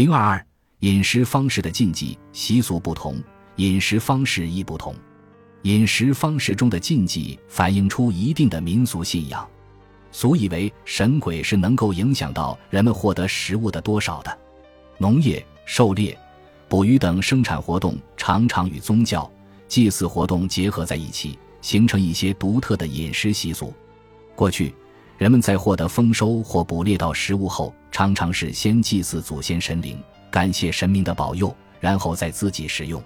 零二二，饮食方式的禁忌习俗不同，饮食方式亦不同。饮食方式中的禁忌反映出一定的民俗信仰。俗以为神鬼是能够影响到人们获得食物的多少的。农业、狩猎、捕鱼等生产活动常常与宗教、祭祀活动结合在一起，形成一些独特的饮食习俗。过去，人们在获得丰收或捕猎到食物后，常常是先祭祀祖先神灵，感谢神明的保佑，然后再自己食用。《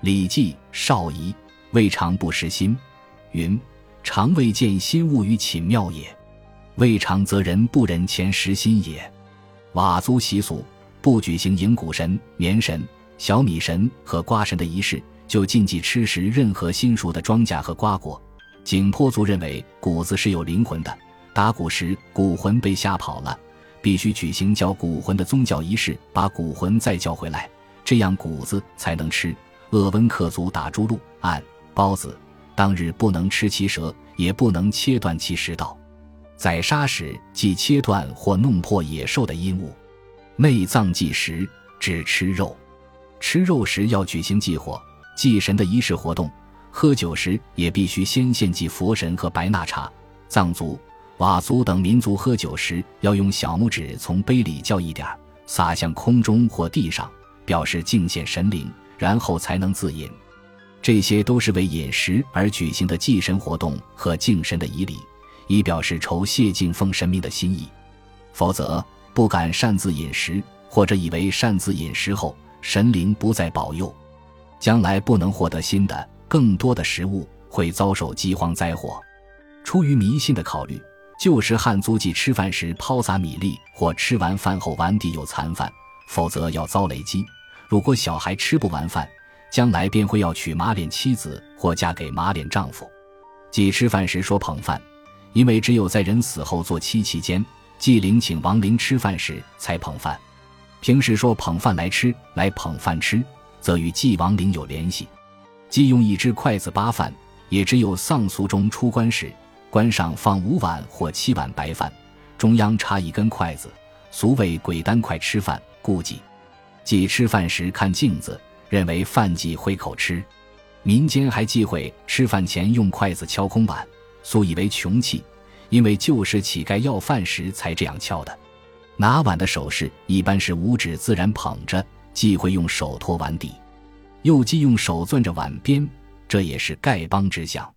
礼记·少仪》：“未尝不食心。”云：“常未见心物于寝庙也。”未尝则人不忍前食心也。佤族习俗不举行迎谷神、棉神、小米神和瓜神的仪式，就禁忌吃食任何新熟的庄稼和瓜果。景颇族认为谷子是有灵魂的，打谷时谷魂被吓跑了，必须举行叫谷魂的宗教仪式，把谷魂再叫回来，这样谷子才能吃。鄂温克族打猪鹿、按包子，当日不能吃其舌，也不能切断其食道。宰杀时，即切断或弄破野兽的阴物；内脏忌食，只吃肉。吃肉时要举行祭火、祭神的仪式活动；喝酒时也必须先献祭佛神和白纳茶。藏族、佤族等民族喝酒时，要用小拇指从杯里浇一点，洒向空中或地上，表示敬献神灵，然后才能自饮。这些都是为饮食而举行的祭神活动和敬神的仪礼。以表示酬谢敬奉神明的心意，否则不敢擅自饮食，或者以为擅自饮食后神灵不再保佑，将来不能获得新的更多的食物，会遭受饥荒灾祸。出于迷信的考虑，旧时汉族忌吃饭时抛洒米粒，或吃完饭后碗底有残饭，否则要遭雷击。如果小孩吃不完饭，将来便会要娶马脸妻子或嫁给马脸丈夫。忌吃饭时说捧饭。因为只有在人死后做七期间，祭灵请亡灵吃饭时才捧饭。平时说捧饭来吃，来捧饭吃，则与祭亡灵有联系。忌用一只筷子扒饭，也只有丧俗中出棺时，棺上放五碗或七碗白饭，中央插一根筷子，俗谓鬼单筷吃饭，故忌。忌吃饭时看镜子，认为饭忌会口吃。民间还忌讳吃饭前用筷子敲空碗。素以为穷气，因为旧时乞丐要饭时才这样敲的。拿碗的手势一般是五指自然捧着，忌讳用手托碗底，又忌用手攥着碗边，这也是丐帮之相。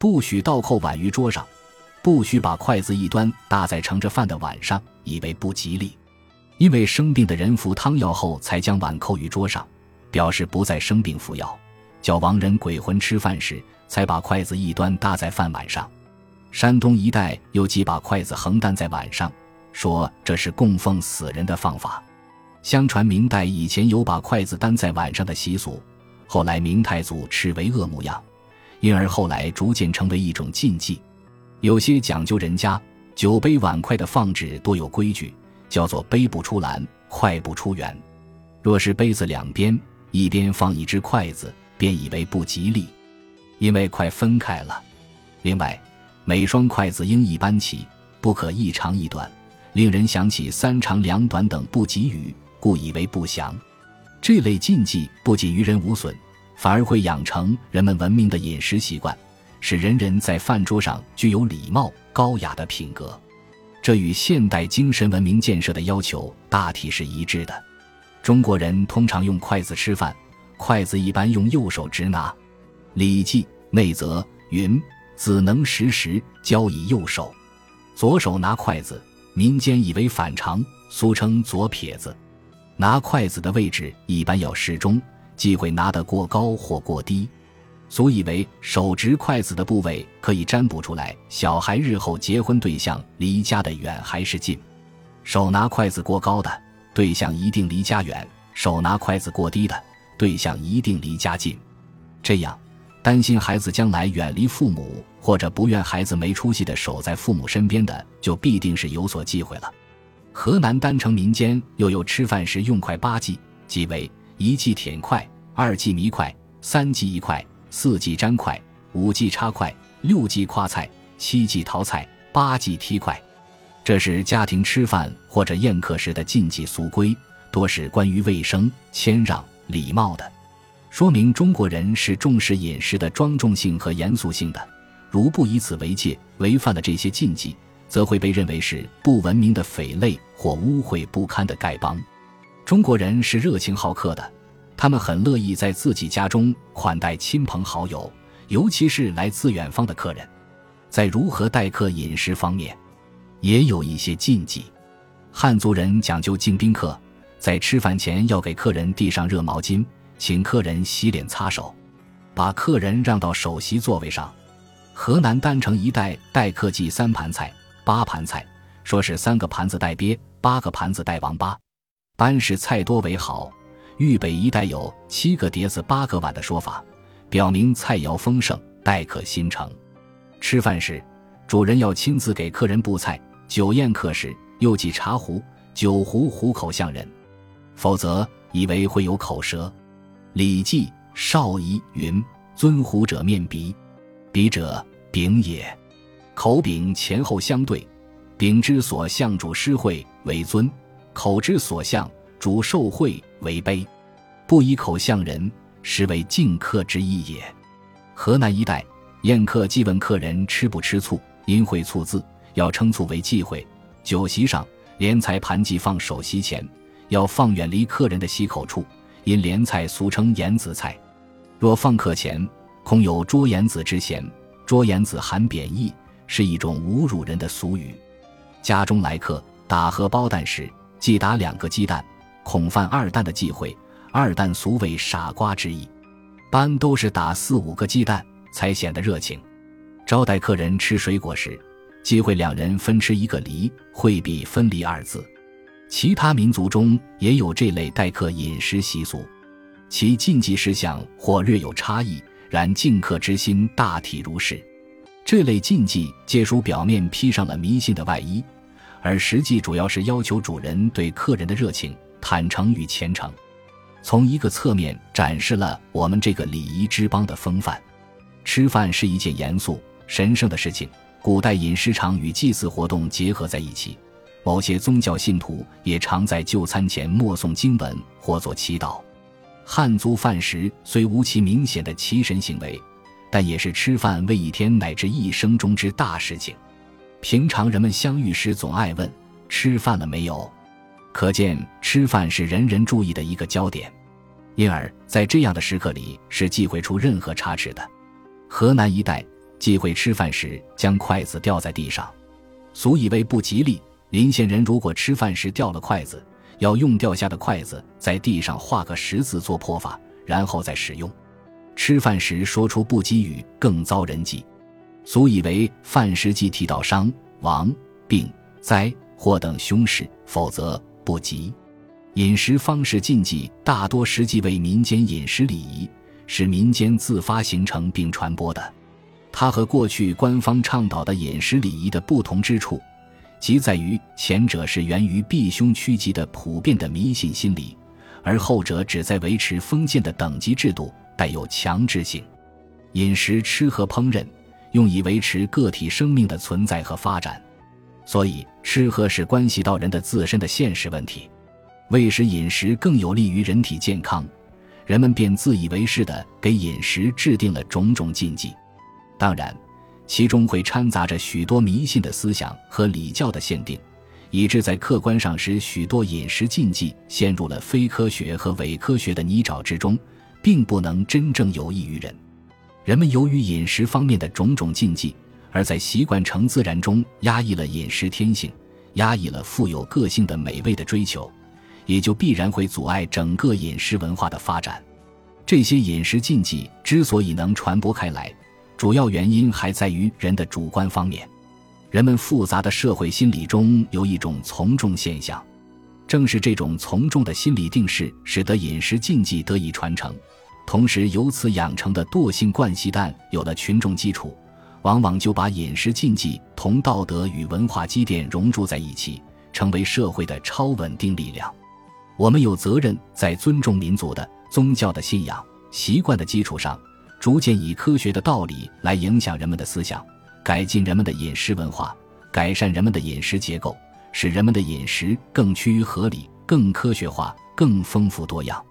不许倒扣碗于桌上，不许把筷子一端搭在盛着饭的碗上，以为不吉利。因为生病的人服汤药后才将碗扣于桌上，表示不再生病服药。叫亡人鬼魂吃饭时。才把筷子一端搭在饭碗上，山东一带又忌把筷子横担在碗上，说这是供奉死人的方法。相传明代以前有把筷子担在碗上的习俗，后来明太祖斥为恶模样，因而后来逐渐成为一种禁忌。有些讲究人家酒杯碗筷的放置多有规矩，叫做杯不出篮，筷不出圆。若是杯子两边一边放一只筷子，便以为不吉利。因为快分开了，另外，每双筷子应一般齐，不可一长一短，令人想起三长两短等不吉语，故以为不祥。这类禁忌不仅于人无损，反而会养成人们文明的饮食习惯，使人人在饭桌上具有礼貌高雅的品格。这与现代精神文明建设的要求大体是一致的。中国人通常用筷子吃饭，筷子一般用右手直拿。《礼记·内则》云：“子能食时，交以右手，左手拿筷子。”民间以为反常，俗称“左撇子”。拿筷子的位置一般要适中，忌讳拿得过高或过低。俗以为手执筷子的部位可以占卜出来小孩日后结婚对象离家的远还是近。手拿筷子过高的对象一定离家远，手拿筷子过低的对象一定离家近。这样。担心孩子将来远离父母，或者不愿孩子没出息的守在父母身边的，就必定是有所忌讳了。河南郸城民间又有吃饭时用筷八忌，即为一忌舔筷，二忌迷筷，三忌一筷，四忌粘筷，五忌插筷，六忌夸菜，七忌淘菜，八忌踢筷。这是家庭吃饭或者宴客时的禁忌俗规，多是关于卫生、谦让、礼貌的，说明中国人是重视饮食的庄重性和严肃性的。如不以此为戒，违反了这些禁忌，则会被认为是不文明的匪类或污秽不堪的丐帮。中国人是热情好客的，他们很乐意在自己家中款待亲朋好友，尤其是来自远方的客人。在如何待客饮食方面，也有一些禁忌。汉族人讲究敬宾客，在吃饭前要给客人递上热毛巾，请客人洗脸擦手，把客人让到首席座位上。河南郸城一带待客祭三盘菜、八盘菜，说是三个盘子带鳖，八个盘子带王八。班氏菜多为好。豫北一带有七个碟子八个碗的说法，表明菜肴丰盛，待客心诚。吃饭时，主人要亲自给客人布菜；酒宴客时，又忌茶壶、酒壶壶口向人，否则以为会有口舌。《礼记·少仪》云：“尊壶者面鼻，鼻者。”丙也，口丙前后相对，丙之所向主施惠为尊，口之所向主受贿为卑，不以口向人，实为敬客之意也。河南一带宴客既问客人吃不吃醋，因会醋字，要称醋为忌讳。酒席上莲菜盘既放首席前，要放远离客人的席口处，因莲菜俗称盐子菜，若放客前，恐有捉盐子之嫌。捉盐子含贬义，是一种侮辱人的俗语。家中来客打荷包蛋时，即打两个鸡蛋，恐犯二蛋的忌讳。二蛋俗为傻瓜之意，般都是打四五个鸡蛋才显得热情。招待客人吃水果时，忌讳两人分吃一个梨，会避分离二字。其他民族中也有这类待客饮食习俗，其禁忌事项或略有差异。然敬客之心大体如是，这类禁忌皆属表面披上了迷信的外衣，而实际主要是要求主人对客人的热情、坦诚与虔诚，从一个侧面展示了我们这个礼仪之邦的风范。吃饭是一件严肃、神圣的事情，古代饮食常与祭祀活动结合在一起，某些宗教信徒也常在就餐前默诵经文或做祈祷。汉族饭食虽无其明显的祈神行为，但也是吃饭为一天乃至一生中之大事情。平常人们相遇时总爱问：“吃饭了没有？”可见吃饭是人人注意的一个焦点，因而，在这样的时刻里是忌讳出任何差池的。河南一带忌讳吃饭时将筷子掉在地上，俗以为不吉利。临县人如果吃饭时掉了筷子，要用掉下的筷子在地上画个十字做破法，然后再使用。吃饭时说出不吉语更遭人忌，俗以为饭食忌提到伤亡、病灾祸等凶事，否则不吉。饮食方式禁忌大多实际为民间饮食礼仪，是民间自发形成并传播的。它和过去官方倡导的饮食礼仪的不同之处。即在于前者是源于避凶趋吉的普遍的迷信心理，而后者只在维持封建的等级制度，带有强制性。饮食吃喝烹饪，用以维持个体生命的存在和发展，所以吃喝是关系到人的自身的现实问题。为使饮食更有利于人体健康，人们便自以为是地给饮食制定了种种禁忌。当然。其中会掺杂着许多迷信的思想和礼教的限定，以致在客观上使许多饮食禁忌陷入了非科学和伪科学的泥沼之中，并不能真正有益于人。人们由于饮食方面的种种禁忌，而在习惯成自然中压抑了饮食天性，压抑了富有个性的美味的追求，也就必然会阻碍整个饮食文化的发展。这些饮食禁忌之所以能传播开来，主要原因还在于人的主观方面，人们复杂的社会心理中有一种从众现象，正是这种从众的心理定势，使得饮食禁忌得以传承，同时由此养成的惰性惯习但有了群众基础，往往就把饮食禁忌同道德与文化积淀融入在一起，成为社会的超稳定力量。我们有责任在尊重民族的宗教的信仰习惯的基础上。逐渐以科学的道理来影响人们的思想，改进人们的饮食文化，改善人们的饮食结构，使人们的饮食更趋于合理、更科学化、更丰富多样。